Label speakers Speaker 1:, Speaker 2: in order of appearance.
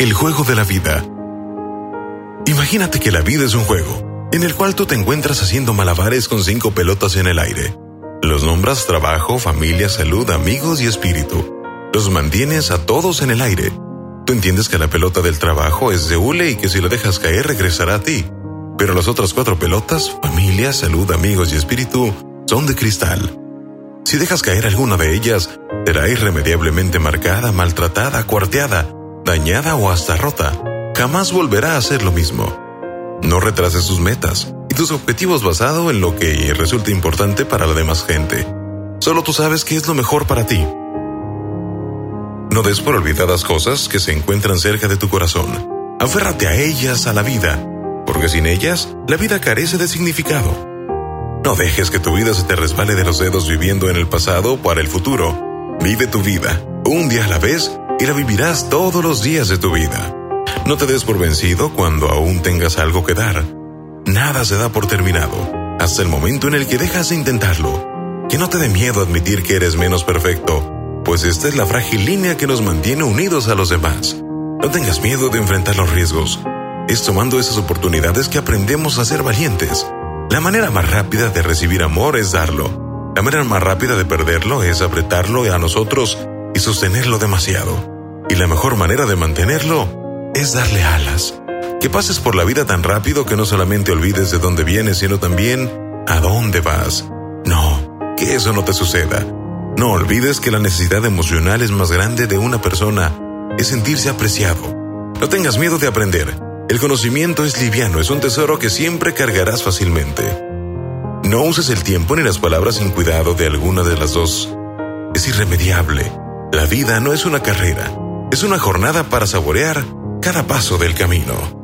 Speaker 1: El juego de la vida. Imagínate que la vida es un juego, en el cual tú te encuentras haciendo malabares con cinco pelotas en el aire. Los nombras trabajo, familia, salud, amigos y espíritu. Los mantienes a todos en el aire. Tú entiendes que la pelota del trabajo es de hule y que si la dejas caer regresará a ti. Pero las otras cuatro pelotas, familia, salud, amigos y espíritu, son de cristal. Si dejas caer alguna de ellas, será irremediablemente marcada, maltratada, cuarteada, dañada o hasta rota. Jamás volverá a ser lo mismo. No retrases tus metas y tus objetivos basado en lo que resulta importante para la demás gente. Solo tú sabes qué es lo mejor para ti. No des por olvidadas cosas que se encuentran cerca de tu corazón. Aférrate a ellas, a la vida, porque sin ellas, la vida carece de significado. No dejes que tu vida se te resbale de los dedos viviendo en el pasado para el futuro. Vive tu vida, un día a la vez, y la vivirás todos los días de tu vida. No te des por vencido cuando aún tengas algo que dar. Nada se da por terminado, hasta el momento en el que dejas de intentarlo. Que no te dé miedo admitir que eres menos perfecto pues esta es la frágil línea que nos mantiene unidos a los demás. No tengas miedo de enfrentar los riesgos. Es tomando esas oportunidades que aprendemos a ser valientes. La manera más rápida de recibir amor es darlo. La manera más rápida de perderlo es apretarlo a nosotros y sostenerlo demasiado. Y la mejor manera de mantenerlo es darle alas. Que pases por la vida tan rápido que no solamente olvides de dónde vienes, sino también a dónde vas. No, que eso no te suceda. No olvides que la necesidad emocional es más grande de una persona, es sentirse apreciado. No tengas miedo de aprender. El conocimiento es liviano, es un tesoro que siempre cargarás fácilmente. No uses el tiempo ni las palabras sin cuidado de alguna de las dos. Es irremediable. La vida no es una carrera, es una jornada para saborear cada paso del camino.